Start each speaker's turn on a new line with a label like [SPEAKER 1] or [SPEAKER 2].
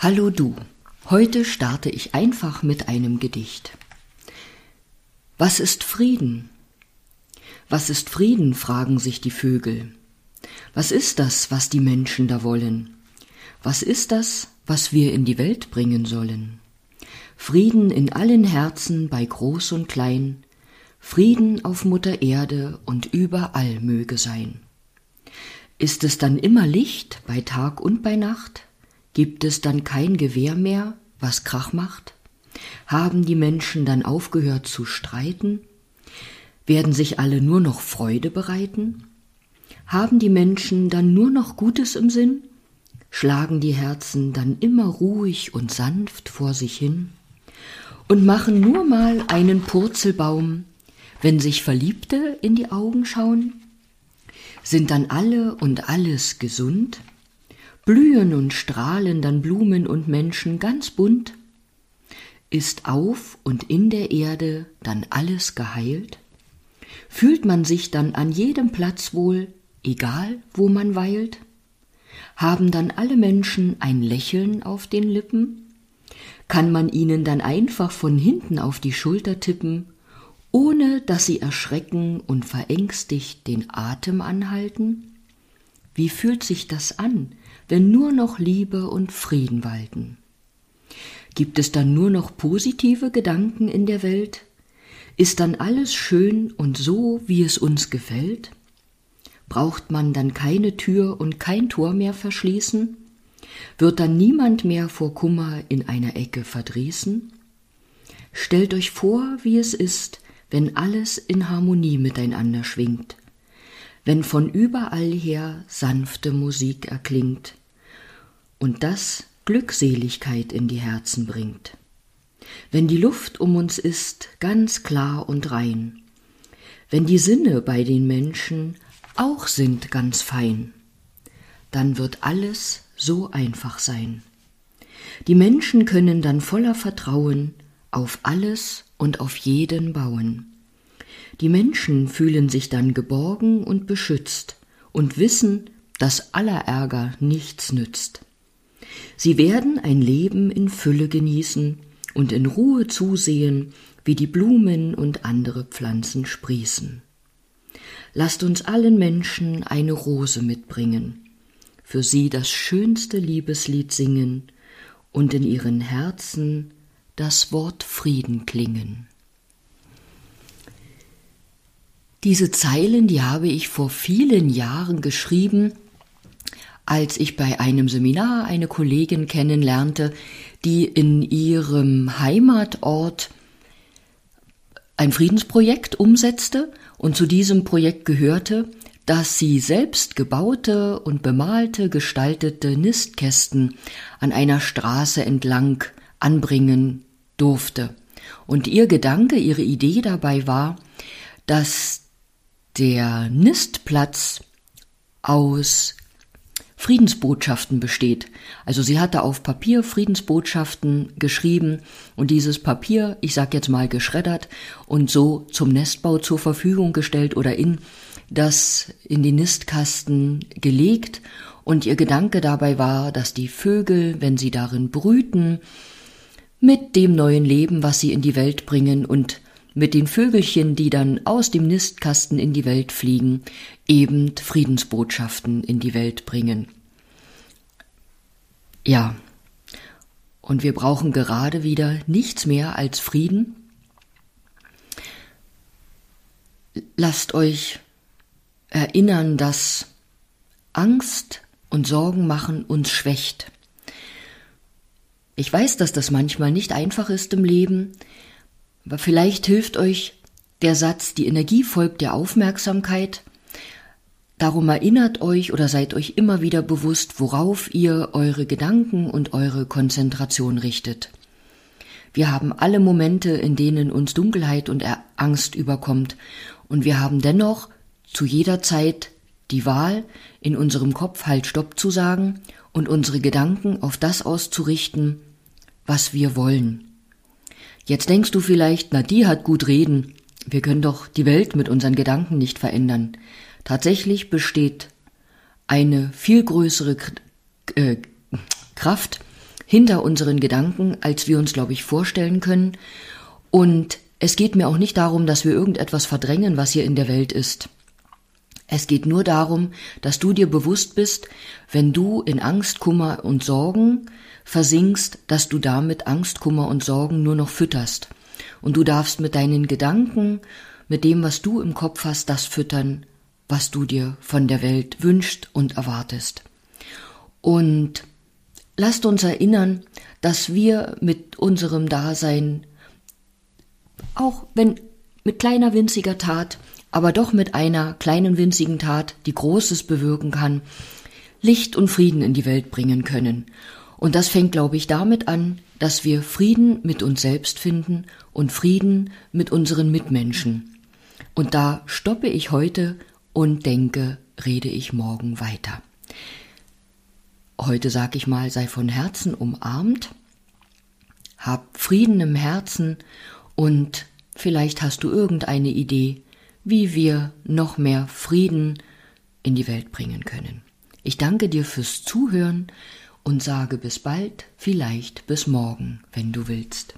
[SPEAKER 1] Hallo du. Heute starte ich einfach mit einem Gedicht. Was ist Frieden? Was ist Frieden? fragen sich die Vögel. Was ist das, was die Menschen da wollen? Was ist das, was wir in die Welt bringen sollen? Frieden in allen Herzen bei groß und klein, Frieden auf Mutter Erde und überall möge sein. Ist es dann immer Licht bei Tag und bei Nacht? Gibt es dann kein Gewehr mehr, was Krach macht? Haben die Menschen dann aufgehört zu streiten? Werden sich alle nur noch Freude bereiten? Haben die Menschen dann nur noch Gutes im Sinn? Schlagen die Herzen dann immer ruhig und sanft vor sich hin? Und machen nur mal einen Purzelbaum, wenn sich Verliebte in die Augen schauen? Sind dann alle und alles gesund? Blühen und strahlen dann Blumen und Menschen ganz bunt? Ist auf und in der Erde dann alles geheilt? Fühlt man sich dann an jedem Platz wohl, egal wo man weilt? Haben dann alle Menschen ein Lächeln auf den Lippen? Kann man ihnen dann einfach von hinten auf die Schulter tippen ohne dass sie erschrecken und verängstigt den Atem anhalten? Wie fühlt sich das an, wenn nur noch Liebe und Frieden walten? Gibt es dann nur noch positive Gedanken in der Welt? Ist dann alles schön und so, wie es uns gefällt? Braucht man dann keine Tür und kein Tor mehr verschließen? Wird dann niemand mehr vor Kummer in einer Ecke verdrießen? Stellt euch vor, wie es ist, wenn alles in Harmonie miteinander schwingt, wenn von überall her sanfte Musik erklingt und das Glückseligkeit in die Herzen bringt. Wenn die Luft um uns ist ganz klar und rein, wenn die Sinne bei den Menschen auch sind ganz fein, dann wird alles so einfach sein. Die Menschen können dann voller Vertrauen auf alles und auf jeden bauen. Die Menschen fühlen sich dann geborgen und beschützt und wissen, dass aller Ärger nichts nützt. Sie werden ein Leben in Fülle genießen und in Ruhe zusehen, wie die Blumen und andere Pflanzen sprießen. Lasst uns allen Menschen eine Rose mitbringen, für sie das schönste Liebeslied singen und in ihren Herzen das Wort Frieden klingen. Diese Zeilen, die habe ich vor vielen Jahren geschrieben, als ich bei einem Seminar eine Kollegin kennenlernte, die in ihrem Heimatort ein Friedensprojekt umsetzte und zu diesem Projekt gehörte, dass sie selbst gebaute und bemalte, gestaltete Nistkästen an einer Straße entlang anbringen durfte. Und ihr Gedanke, ihre Idee dabei war, dass der Nistplatz aus Friedensbotschaften besteht. Also sie hatte auf Papier Friedensbotschaften geschrieben und dieses Papier, ich sag jetzt mal geschreddert und so zum Nestbau zur Verfügung gestellt oder in das in die Nistkasten gelegt und ihr Gedanke dabei war, dass die Vögel, wenn sie darin brüten, mit dem neuen Leben, was sie in die Welt bringen und mit den Vögelchen, die dann aus dem Nistkasten in die Welt fliegen, eben Friedensbotschaften in die Welt bringen. Ja, und wir brauchen gerade wieder nichts mehr als Frieden. Lasst euch erinnern, dass Angst und Sorgen machen uns schwächt. Ich weiß, dass das manchmal nicht einfach ist im Leben, vielleicht hilft euch der Satz, die Energie folgt der Aufmerksamkeit. Darum erinnert euch oder seid euch immer wieder bewusst, worauf ihr eure Gedanken und eure Konzentration richtet. Wir haben alle Momente, in denen uns Dunkelheit und Angst überkommt, und wir haben dennoch zu jeder Zeit die Wahl, in unserem Kopf halt Stopp zu sagen und unsere Gedanken auf das auszurichten, was wir wollen. Jetzt denkst du vielleicht, na die hat gut reden, wir können doch die Welt mit unseren Gedanken nicht verändern. Tatsächlich besteht eine viel größere äh, Kraft, hinter unseren Gedanken, als wir uns, glaube ich, vorstellen können. Und es geht mir auch nicht darum, dass wir irgendetwas verdrängen, was hier in der Welt ist. Es geht nur darum, dass du dir bewusst bist, wenn du in Angst, Kummer und Sorgen versinkst, dass du damit Angst, Kummer und Sorgen nur noch fütterst. Und du darfst mit deinen Gedanken, mit dem, was du im Kopf hast, das füttern, was du dir von der Welt wünscht und erwartest. Und lasst uns erinnern, dass wir mit unserem Dasein, auch wenn mit kleiner winziger Tat, aber doch mit einer kleinen winzigen Tat, die Großes bewirken kann, Licht und Frieden in die Welt bringen können. Und das fängt, glaube ich, damit an, dass wir Frieden mit uns selbst finden und Frieden mit unseren Mitmenschen. Und da stoppe ich heute und denke, rede ich morgen weiter. Heute sag ich mal, sei von Herzen umarmt, hab Frieden im Herzen und vielleicht hast du irgendeine Idee, wie wir noch mehr Frieden in die Welt bringen können. Ich danke dir fürs Zuhören und sage bis bald, vielleicht bis morgen, wenn du willst.